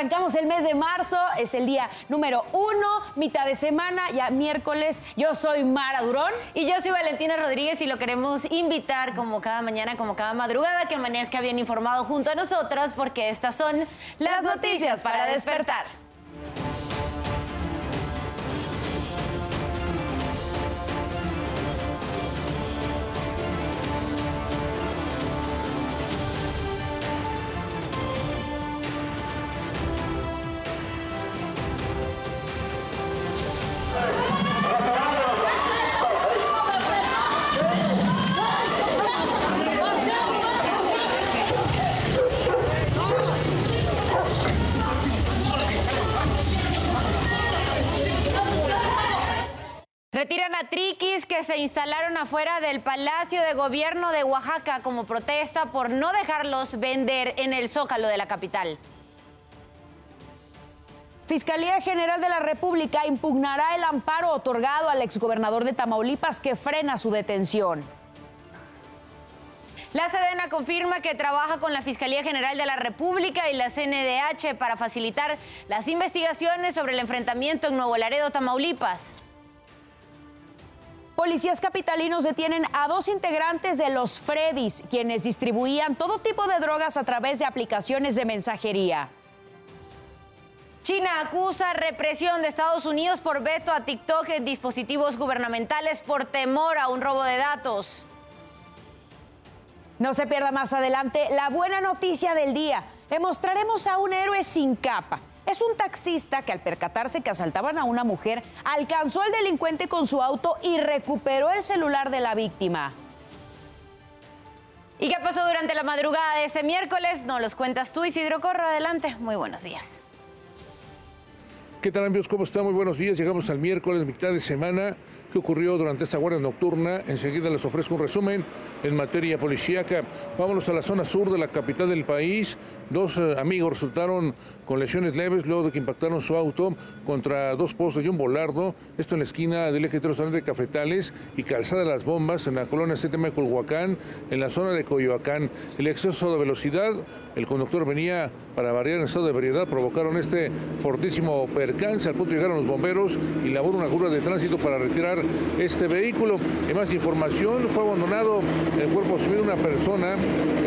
arrancamos el mes de marzo, es el día número uno, mitad de semana, ya miércoles. Yo soy Mara Durón. Y yo soy Valentina Rodríguez y lo queremos invitar como cada mañana, como cada madrugada, que amanezca bien informado junto a nosotras, porque estas son las noticias para despertar. Instalaron afuera del Palacio de Gobierno de Oaxaca como protesta por no dejarlos vender en el zócalo de la capital. Fiscalía General de la República impugnará el amparo otorgado al exgobernador de Tamaulipas que frena su detención. La Sedena confirma que trabaja con la Fiscalía General de la República y la CNDH para facilitar las investigaciones sobre el enfrentamiento en Nuevo Laredo, Tamaulipas. Policías capitalinos detienen a dos integrantes de los Freddys, quienes distribuían todo tipo de drogas a través de aplicaciones de mensajería. China acusa represión de Estados Unidos por veto a TikTok en dispositivos gubernamentales por temor a un robo de datos. No se pierda más adelante la buena noticia del día. Le mostraremos a un héroe sin capa es un taxista que al percatarse que asaltaban a una mujer, alcanzó al delincuente con su auto y recuperó el celular de la víctima. ¿Y qué pasó durante la madrugada de este miércoles? Nos los cuentas tú, Isidro Corro. Adelante. Muy buenos días. ¿Qué tal amigos? ¿Cómo están? Muy buenos días. Llegamos al miércoles, mitad de semana. ¿Qué ocurrió durante esta guardia nocturna? Enseguida les ofrezco un resumen en materia policíaca. Vámonos a la zona sur de la capital del país. Dos eh, amigos resultaron con lesiones leves luego de que impactaron su auto contra dos postes y un volardo. Esto en la esquina del eje 3 de Cafetales y Calzada las Bombas en la colonia 7 de Culhuacán, en la zona de Coyoacán. El exceso de velocidad, el conductor venía para variar en estado de ebriedad, provocaron este fortísimo percance. Al punto llegaron los bomberos y labor una curva de tránsito para retirar este vehículo. En más información, fue abandonado el cuerpo civil una persona,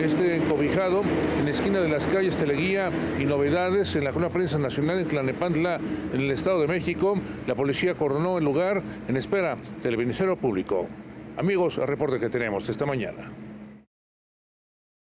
este encobijado, en la esquina de las calles Teleguía y Novedades, en la Junta Prensa Nacional en Tlanepantla, en el Estado de México. La policía coronó el lugar en espera del Ministerio Público. Amigos, el reporte que tenemos esta mañana.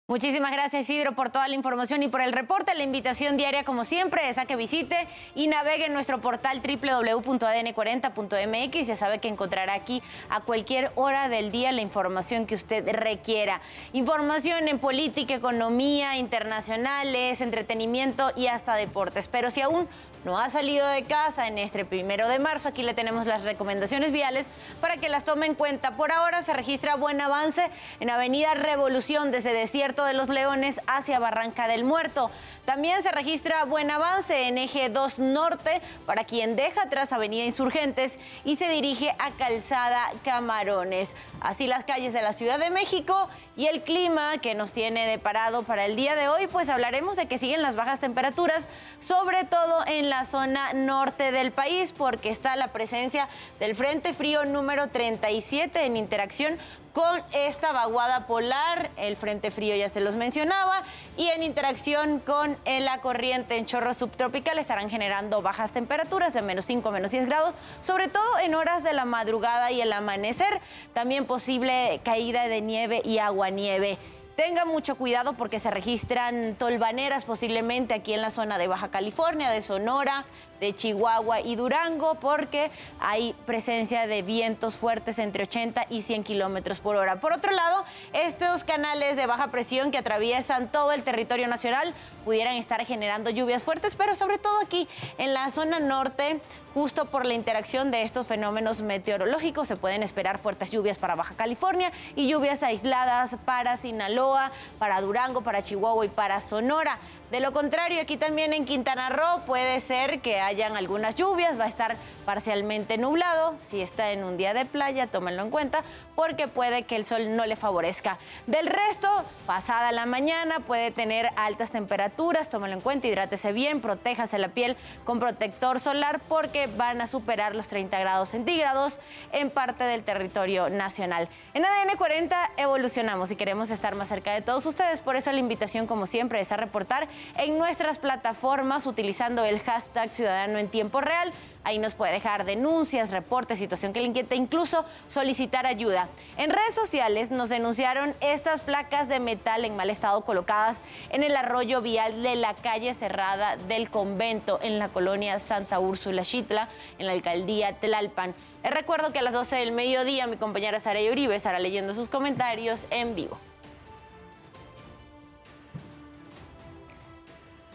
Muchísimas gracias Isidro por toda la información y por el reporte. La invitación diaria como siempre es a que visite y navegue en nuestro portal www.adn40.mx. Ya sabe que encontrará aquí a cualquier hora del día la información que usted requiera. Información en política, economía, internacionales, entretenimiento y hasta deportes. Pero si aún no ha salido de casa en este primero de marzo, aquí le tenemos las recomendaciones viales para que las tome en cuenta. Por ahora se registra buen avance en Avenida Revolución desde Desierto de los Leones hacia Barranca del Muerto. También se registra buen avance en Eje 2 Norte para quien deja atrás Avenida Insurgentes y se dirige a Calzada Camarones. Así las calles de la Ciudad de México y el clima que nos tiene deparado para el día de hoy, pues hablaremos de que siguen las bajas temperaturas, sobre todo en la zona norte del país porque está la presencia del Frente Frío número 37 en interacción con esta vaguada polar, el Frente Frío ya se los mencionaba, y en interacción con la corriente en chorro subtropical estarán generando bajas temperaturas de menos 5, menos 10 grados, sobre todo en horas de la madrugada y el amanecer, también posible caída de nieve y agua nieve. Tenga mucho cuidado porque se registran tolvaneras posiblemente aquí en la zona de Baja California, de Sonora, de Chihuahua y Durango porque hay presencia de vientos fuertes entre 80 y 100 kilómetros por hora. Por otro lado, estos canales de baja presión que atraviesan todo el territorio nacional pudieran estar generando lluvias fuertes, pero sobre todo aquí en la zona norte, justo por la interacción de estos fenómenos meteorológicos, se pueden esperar fuertes lluvias para Baja California y lluvias aisladas para Sinaloa, para Durango, para Chihuahua y para Sonora. De lo contrario, aquí también en Quintana Roo puede ser que hayan algunas lluvias, va a estar parcialmente nublado. Si está en un día de playa, tómenlo en cuenta porque puede que el sol no le favorezca. Del resto, pasada la mañana puede tener altas temperaturas, tómenlo en cuenta, hidrátese bien, protéjase la piel con protector solar porque van a superar los 30 grados centígrados en parte del territorio nacional. En ADN 40 evolucionamos y queremos estar más cerca de todos ustedes, por eso la invitación como siempre es a reportar en nuestras plataformas utilizando el hashtag Ciudadano en Tiempo Real. Ahí nos puede dejar denuncias, reportes, situación que le inquieta, incluso solicitar ayuda. En redes sociales nos denunciaron estas placas de metal en mal estado colocadas en el arroyo vial de la calle cerrada del convento en la colonia Santa Úrsula Chitla, en la alcaldía Tlalpan. Les recuerdo que a las 12 del mediodía mi compañera Sara Uribe estará leyendo sus comentarios en vivo.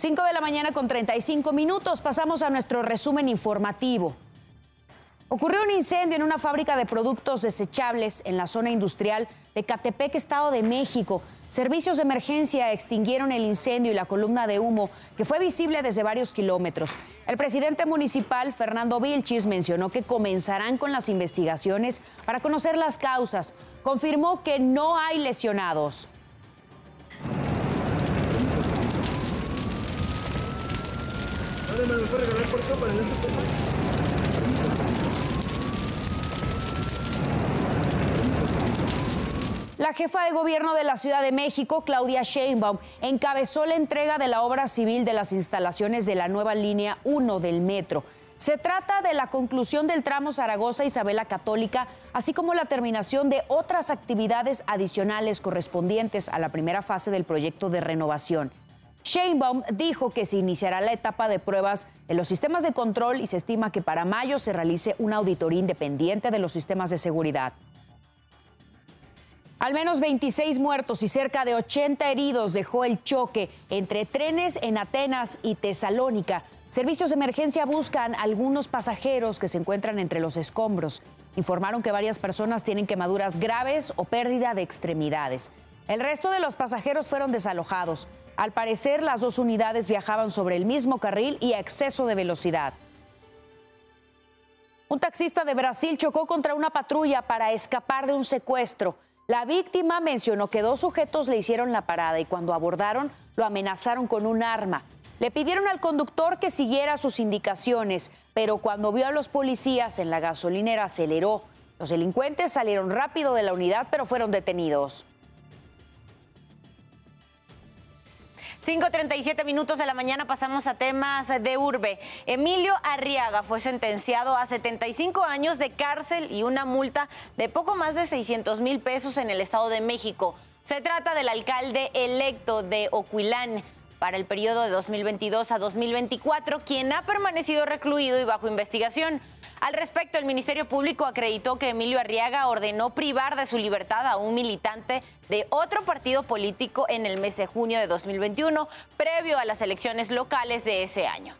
5 de la mañana con 35 minutos. Pasamos a nuestro resumen informativo. Ocurrió un incendio en una fábrica de productos desechables en la zona industrial de Catepec, Estado de México. Servicios de emergencia extinguieron el incendio y la columna de humo que fue visible desde varios kilómetros. El presidente municipal, Fernando Vilchis, mencionó que comenzarán con las investigaciones para conocer las causas. Confirmó que no hay lesionados. La jefa de gobierno de la Ciudad de México, Claudia Sheinbaum, encabezó la entrega de la obra civil de las instalaciones de la nueva línea 1 del metro. Se trata de la conclusión del tramo Zaragoza-Isabela Católica, así como la terminación de otras actividades adicionales correspondientes a la primera fase del proyecto de renovación. Sheinbaum dijo que se iniciará la etapa de pruebas en los sistemas de control y se estima que para mayo se realice una auditoría independiente de los sistemas de seguridad. Al menos 26 muertos y cerca de 80 heridos dejó el choque entre trenes en Atenas y Tesalónica. Servicios de emergencia buscan a algunos pasajeros que se encuentran entre los escombros. Informaron que varias personas tienen quemaduras graves o pérdida de extremidades. El resto de los pasajeros fueron desalojados. Al parecer, las dos unidades viajaban sobre el mismo carril y a exceso de velocidad. Un taxista de Brasil chocó contra una patrulla para escapar de un secuestro. La víctima mencionó que dos sujetos le hicieron la parada y cuando abordaron lo amenazaron con un arma. Le pidieron al conductor que siguiera sus indicaciones, pero cuando vio a los policías en la gasolinera aceleró. Los delincuentes salieron rápido de la unidad, pero fueron detenidos. 5.37 minutos de la mañana pasamos a temas de urbe. Emilio Arriaga fue sentenciado a 75 años de cárcel y una multa de poco más de 600 mil pesos en el Estado de México. Se trata del alcalde electo de Ocuilán para el periodo de 2022 a 2024, quien ha permanecido recluido y bajo investigación. Al respecto, el Ministerio Público acreditó que Emilio Arriaga ordenó privar de su libertad a un militante de otro partido político en el mes de junio de 2021, previo a las elecciones locales de ese año.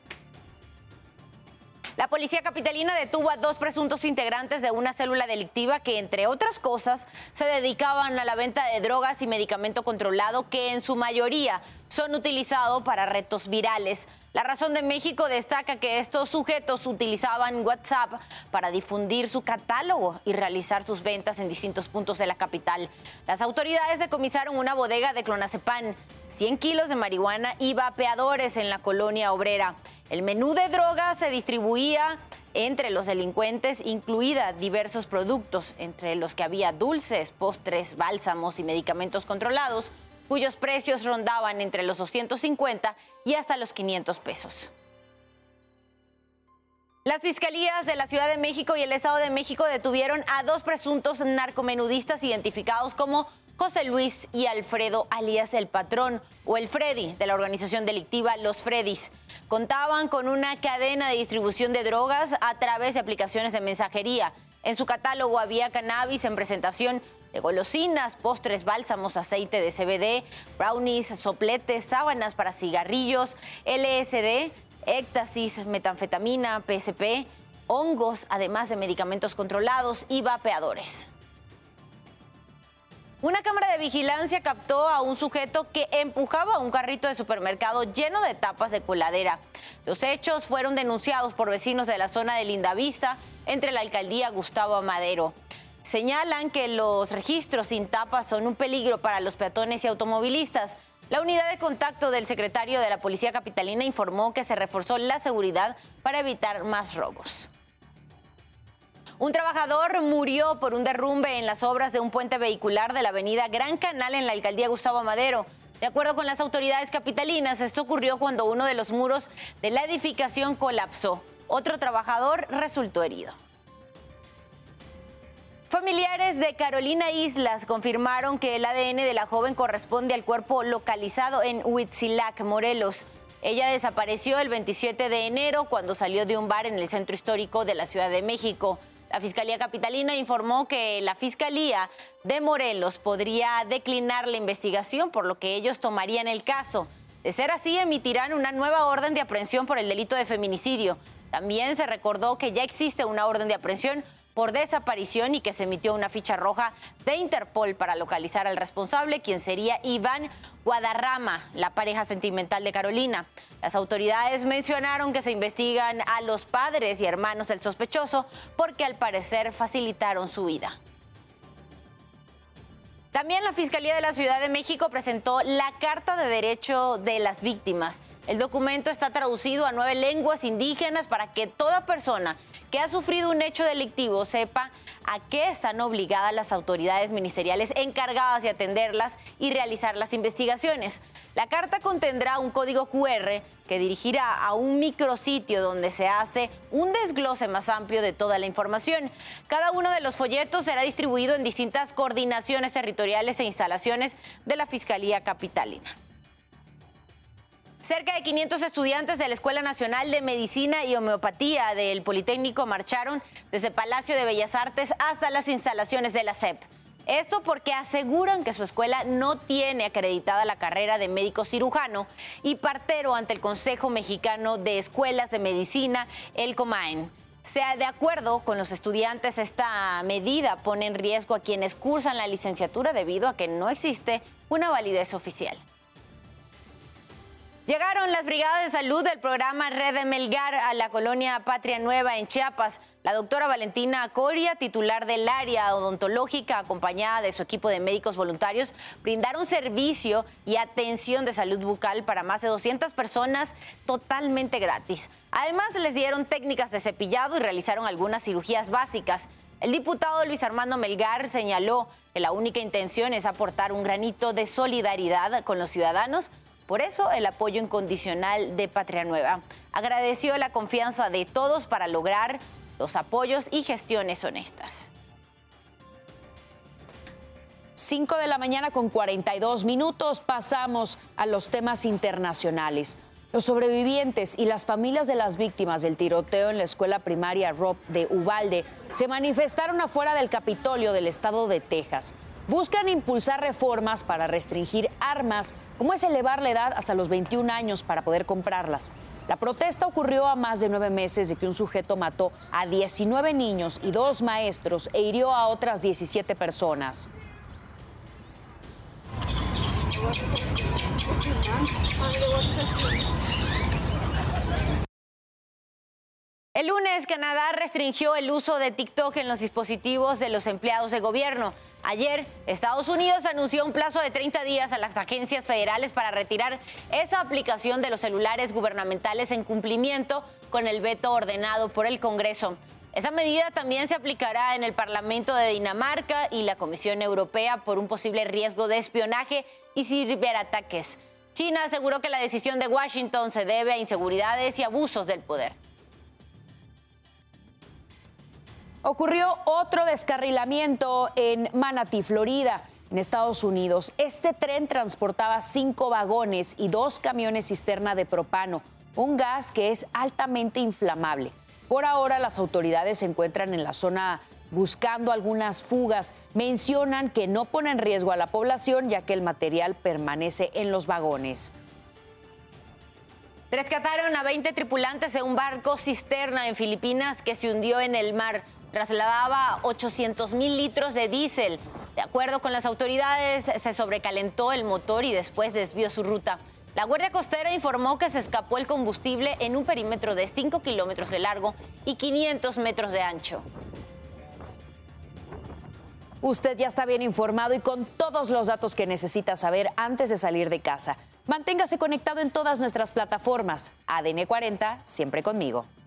La policía capitalina detuvo a dos presuntos integrantes de una célula delictiva que, entre otras cosas, se dedicaban a la venta de drogas y medicamento controlado que en su mayoría son utilizados para retos virales. La Razón de México destaca que estos sujetos utilizaban WhatsApp para difundir su catálogo y realizar sus ventas en distintos puntos de la capital. Las autoridades decomisaron una bodega de clonazepam, 100 kilos de marihuana y vapeadores en la colonia obrera. El menú de drogas se distribuía entre los delincuentes, incluida diversos productos, entre los que había dulces, postres, bálsamos y medicamentos controlados cuyos precios rondaban entre los 250 y hasta los 500 pesos. Las fiscalías de la Ciudad de México y el Estado de México detuvieron a dos presuntos narcomenudistas identificados como José Luis y Alfredo alias El Patrón o el Freddy de la organización delictiva Los Freddys. Contaban con una cadena de distribución de drogas a través de aplicaciones de mensajería. En su catálogo había cannabis en presentación de golosinas, postres, bálsamos, aceite de CBD, brownies, sopletes, sábanas para cigarrillos, LSD, éxtasis, metanfetamina, PSP, hongos, además de medicamentos controlados y vapeadores. Una cámara de vigilancia captó a un sujeto que empujaba un carrito de supermercado lleno de tapas de coladera. Los hechos fueron denunciados por vecinos de la zona de Lindavista entre la alcaldía Gustavo Madero. Señalan que los registros sin tapas son un peligro para los peatones y automovilistas. La unidad de contacto del secretario de la Policía Capitalina informó que se reforzó la seguridad para evitar más robos. Un trabajador murió por un derrumbe en las obras de un puente vehicular de la avenida Gran Canal en la alcaldía Gustavo Madero. De acuerdo con las autoridades capitalinas, esto ocurrió cuando uno de los muros de la edificación colapsó. Otro trabajador resultó herido. Familiares de Carolina Islas confirmaron que el ADN de la joven corresponde al cuerpo localizado en Huitzilac, Morelos. Ella desapareció el 27 de enero cuando salió de un bar en el centro histórico de la Ciudad de México. La Fiscalía Capitalina informó que la Fiscalía de Morelos podría declinar la investigación, por lo que ellos tomarían el caso. De ser así, emitirán una nueva orden de aprehensión por el delito de feminicidio. También se recordó que ya existe una orden de aprehensión por desaparición y que se emitió una ficha roja de Interpol para localizar al responsable, quien sería Iván Guadarrama, la pareja sentimental de Carolina. Las autoridades mencionaron que se investigan a los padres y hermanos del sospechoso porque al parecer facilitaron su vida. También la Fiscalía de la Ciudad de México presentó la Carta de Derecho de las Víctimas. El documento está traducido a nueve lenguas indígenas para que toda persona que ha sufrido un hecho delictivo sepa a qué están obligadas las autoridades ministeriales encargadas de atenderlas y realizar las investigaciones. La carta contendrá un código QR que dirigirá a un micrositio donde se hace un desglose más amplio de toda la información. Cada uno de los folletos será distribuido en distintas coordinaciones territoriales e instalaciones de la Fiscalía Capitalina. Cerca de 500 estudiantes de la Escuela Nacional de Medicina y Homeopatía del Politécnico marcharon desde Palacio de Bellas Artes hasta las instalaciones de la SEP. Esto porque aseguran que su escuela no tiene acreditada la carrera de médico cirujano y partero ante el Consejo Mexicano de Escuelas de Medicina, el COMAEN. Sea de acuerdo con los estudiantes, esta medida pone en riesgo a quienes cursan la licenciatura debido a que no existe una validez oficial. Llegaron las brigadas de salud del programa Red de Melgar a la colonia Patria Nueva en Chiapas. La doctora Valentina Coria, titular del área odontológica, acompañada de su equipo de médicos voluntarios, brindaron servicio y atención de salud bucal para más de 200 personas totalmente gratis. Además, les dieron técnicas de cepillado y realizaron algunas cirugías básicas. El diputado Luis Armando Melgar señaló que la única intención es aportar un granito de solidaridad con los ciudadanos por eso el apoyo incondicional de Patria Nueva. Agradeció la confianza de todos para lograr los apoyos y gestiones honestas. 5 de la mañana con 42 minutos pasamos a los temas internacionales. Los sobrevivientes y las familias de las víctimas del tiroteo en la escuela primaria Rob de Ubalde se manifestaron afuera del Capitolio del estado de Texas buscan impulsar reformas para restringir armas, como es elevar la edad hasta los 21 años para poder comprarlas. La protesta ocurrió a más de nueve meses de que un sujeto mató a 19 niños y dos maestros e hirió a otras 17 personas. El lunes, Canadá restringió el uso de TikTok en los dispositivos de los empleados de gobierno. Ayer, Estados Unidos anunció un plazo de 30 días a las agencias federales para retirar esa aplicación de los celulares gubernamentales en cumplimiento con el veto ordenado por el Congreso. Esa medida también se aplicará en el Parlamento de Dinamarca y la Comisión Europea por un posible riesgo de espionaje y ciberataques. China aseguró que la decisión de Washington se debe a inseguridades y abusos del poder. Ocurrió otro descarrilamiento en Manatee, Florida, en Estados Unidos. Este tren transportaba cinco vagones y dos camiones cisterna de propano, un gas que es altamente inflamable. Por ahora las autoridades se encuentran en la zona buscando algunas fugas. Mencionan que no pone en riesgo a la población ya que el material permanece en los vagones. Rescataron a 20 tripulantes de un barco cisterna en Filipinas que se hundió en el mar trasladaba 800 mil litros de diésel. De acuerdo con las autoridades, se sobrecalentó el motor y después desvió su ruta. La Guardia Costera informó que se escapó el combustible en un perímetro de 5 kilómetros de largo y 500 metros de ancho. Usted ya está bien informado y con todos los datos que necesita saber antes de salir de casa. Manténgase conectado en todas nuestras plataformas. ADN 40, siempre conmigo.